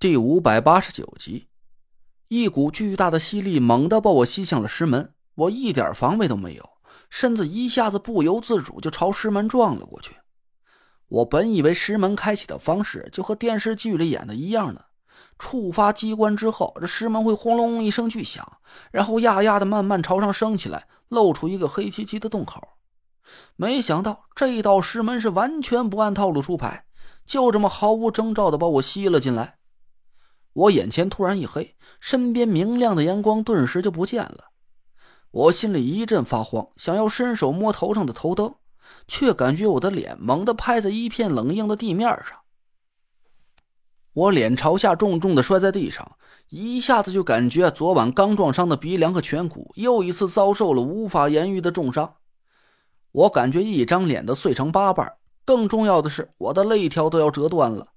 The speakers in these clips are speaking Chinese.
第五百八十九集，一股巨大的吸力猛地把我吸向了石门，我一点防备都没有，身子一下子不由自主就朝石门撞了过去。我本以为石门开启的方式就和电视剧里演的一样呢，触发机关之后，这石门会轰隆一声巨响，然后呀呀的慢慢朝上升起来，露出一个黑漆漆的洞口。没想到这道石门是完全不按套路出牌，就这么毫无征兆的把我吸了进来。我眼前突然一黑，身边明亮的阳光顿时就不见了。我心里一阵发慌，想要伸手摸头上的头灯，却感觉我的脸猛地拍在一片冷硬的地面上。我脸朝下重重的摔在地上，一下子就感觉昨晚刚撞伤的鼻梁和颧骨又一次遭受了无法言喻的重伤。我感觉一张脸都碎成八瓣，更重要的是，我的肋条都要折断了。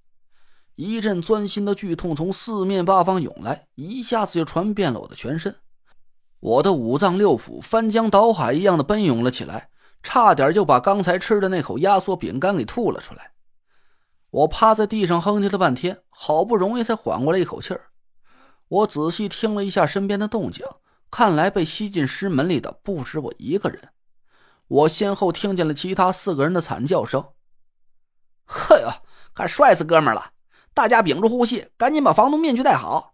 一阵钻心的剧痛从四面八方涌来，一下子就传遍了我的全身。我的五脏六腑翻江倒海一样的奔涌了起来，差点就把刚才吃的那口压缩饼干给吐了出来。我趴在地上哼唧了半天，好不容易才缓过来一口气儿。我仔细听了一下身边的动静，看来被吸进尸门里的不止我一个人。我先后听见了其他四个人的惨叫声。呵哟，看帅死哥们了！大家屏住呼吸，赶紧把防毒面具戴好。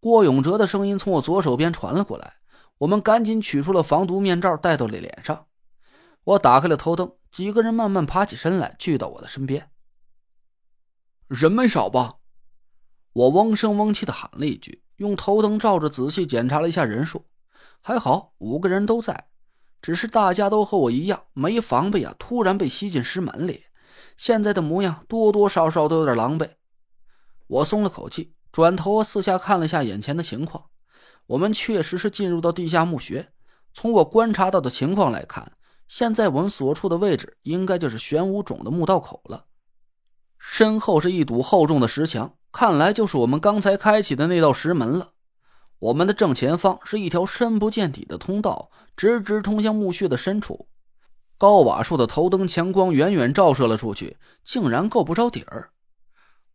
郭永哲的声音从我左手边传了过来，我们赶紧取出了防毒面罩戴到了脸上。我打开了头灯，几个人慢慢爬起身来，聚到我的身边。人没少吧？我嗡声嗡气的喊了一句，用头灯照着仔细检查了一下人数，还好五个人都在，只是大家都和我一样没防备啊，突然被吸进尸门里。现在的模样多多少少都有点狼狈，我松了口气，转头四下看了一下眼前的情况。我们确实是进入到地下墓穴。从我观察到的情况来看，现在我们所处的位置应该就是玄武冢的墓道口了。身后是一堵厚重的石墙，看来就是我们刚才开启的那道石门了。我们的正前方是一条深不见底的通道，直直通向墓穴的深处。高瓦数的头灯强光远远照射了出去，竟然够不着底儿。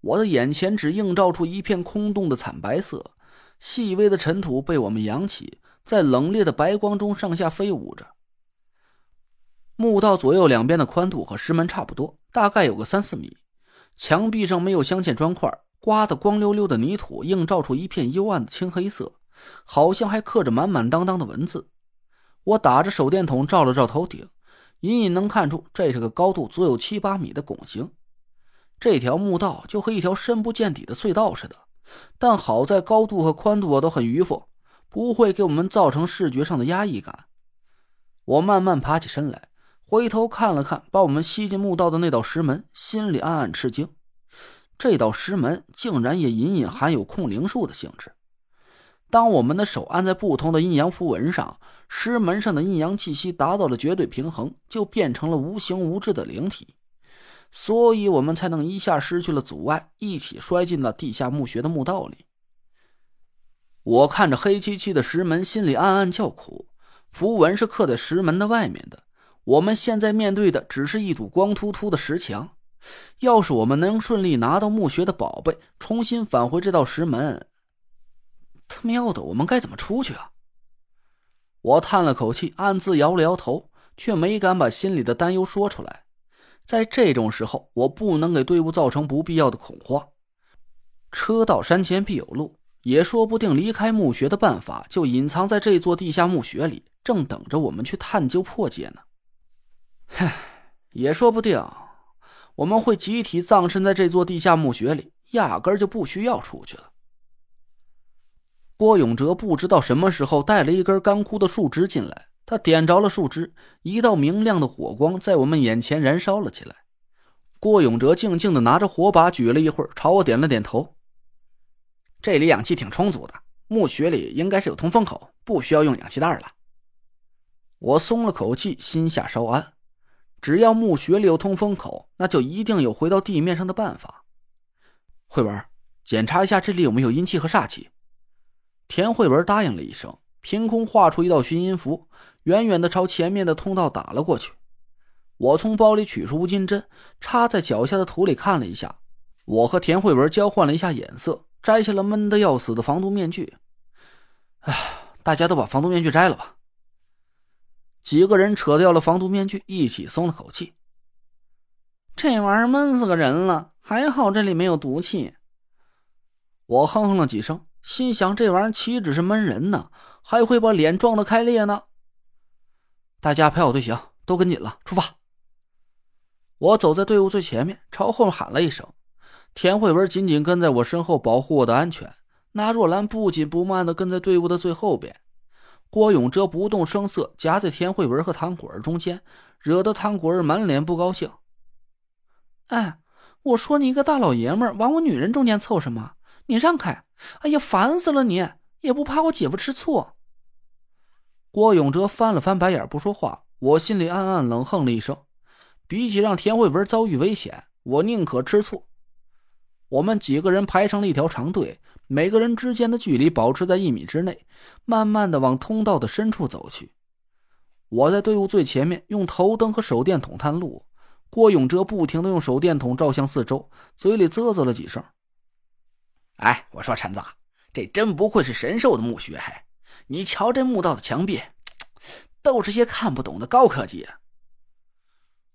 我的眼前只映照出一片空洞的惨白色，细微的尘土被我们扬起，在冷冽的白光中上下飞舞着。墓道左右两边的宽度和石门差不多，大概有个三四米。墙壁上没有镶嵌砖块，刮得光溜溜的泥土映照出一片幽暗的青黑色，好像还刻着满满当当的文字。我打着手电筒照了照头顶。隐隐能看出，这是个高度足有七八米的拱形。这条墓道就和一条深不见底的隧道似的，但好在高度和宽度我都很迂腐，不会给我们造成视觉上的压抑感。我慢慢爬起身来，回头看了看把我们吸进墓道的那道石门，心里暗暗吃惊：这道石门竟然也隐隐含有控灵术的性质。当我们的手按在不同的阴阳符文上，石门上的阴阳气息达到了绝对平衡，就变成了无形无质的灵体，所以我们才能一下失去了阻碍，一起摔进了地下墓穴的墓道里。我看着黑漆漆的石门，心里暗暗叫苦。符文是刻在石门的外面的，我们现在面对的只是一堵光秃秃的石墙。要是我们能顺利拿到墓穴的宝贝，重新返回这道石门。他喵的，我们该怎么出去啊？我叹了口气，暗自摇了摇头，却没敢把心里的担忧说出来。在这种时候，我不能给队伍造成不必要的恐慌。车到山前必有路，也说不定离开墓穴的办法就隐藏在这座地下墓穴里，正等着我们去探究破解呢。唉，也说不定，我们会集体葬身在这座地下墓穴里，压根就不需要出去了。郭永哲不知道什么时候带了一根干枯的树枝进来，他点着了树枝，一道明亮的火光在我们眼前燃烧了起来。郭永哲静静的拿着火把举了一会儿，朝我点了点头。这里氧气挺充足的，墓穴里应该是有通风口，不需要用氧气袋了。我松了口气，心下稍安。只要墓穴里有通风口，那就一定有回到地面上的办法。慧文，检查一下这里有没有阴气和煞气。田慧文答应了一声，凭空画出一道寻音符，远远的朝前面的通道打了过去。我从包里取出乌金针，插在脚下的土里看了一下，我和田慧文交换了一下眼色，摘下了闷得要死的防毒面具。哎，大家都把防毒面具摘了吧。几个人扯掉了防毒面具，一起松了口气。这玩意儿闷死个人了，还好这里没有毒气。我哼哼了几声，心想：这玩意儿岂止是闷人呢，还会把脸撞得开裂呢。大家排好队形，都跟紧了，出发。我走在队伍最前面，朝后喊了一声。田慧文紧紧跟在我身后，保护我的安全。那若兰不紧不慢的跟在队伍的最后边。郭永哲不动声色，夹在田慧文和唐果儿中间，惹得唐果儿满脸不高兴。哎，我说你一个大老爷们儿，往我女人中间凑什么？你让开！哎呀，烦死了！你也不怕我姐夫吃醋？郭永哲翻了翻白眼，不说话。我心里暗暗冷哼了一声。比起让田慧文遭遇危险，我宁可吃醋。我们几个人排成了一条长队，每个人之间的距离保持在一米之内，慢慢的往通道的深处走去。我在队伍最前面，用头灯和手电筒探路。郭永哲不停的用手电筒照向四周，嘴里啧啧了几声。哎，我说陈子，这真不愧是神兽的墓穴，嘿！你瞧这墓道的墙壁，都是些看不懂的高科技。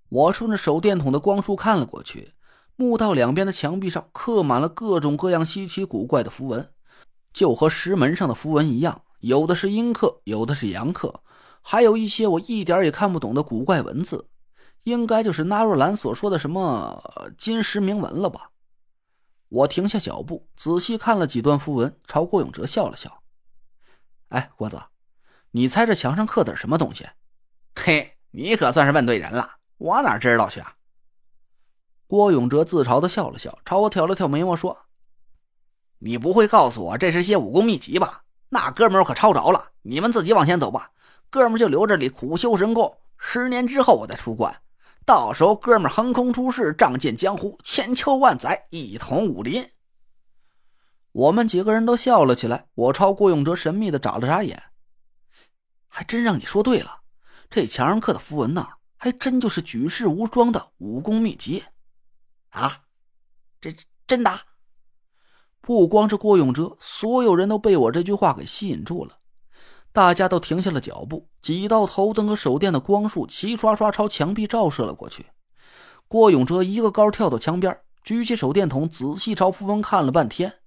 我顺着手电筒的光束看了过去，墓道两边的墙壁上刻满了各种各样稀奇古怪的符文，就和石门上的符文一样，有的是阴刻，有的是阳刻，还有一些我一点也看不懂的古怪文字，应该就是纳若兰所说的什么金石铭文了吧。我停下脚步，仔细看了几段符文，朝郭永哲笑了笑：“哎，郭子，你猜这墙上刻的是什么东西？”“ 嘿，你可算是问对人了，我哪知道去啊？”郭永哲自嘲的笑了笑，朝我挑了挑眉毛说：“你不会告诉我这是些武功秘籍吧？那哥们儿可抄着了，你们自己往前走吧，哥们儿就留这里苦修神功，十年之后我再出关。”到时候，哥们横空出世，仗剑江湖，千秋万载，一统武林。我们几个人都笑了起来。我朝郭永哲神秘的眨了眨眼，还真让你说对了，这墙上刻的符文呢，还真就是举世无双的武功秘籍啊！这真的？不光是郭永哲，所有人都被我这句话给吸引住了。大家都停下了脚步，几道头灯和手电的光束齐刷刷朝墙壁照射了过去。郭永哲一个高跳到墙边，举起手电筒，仔细朝富翁看了半天。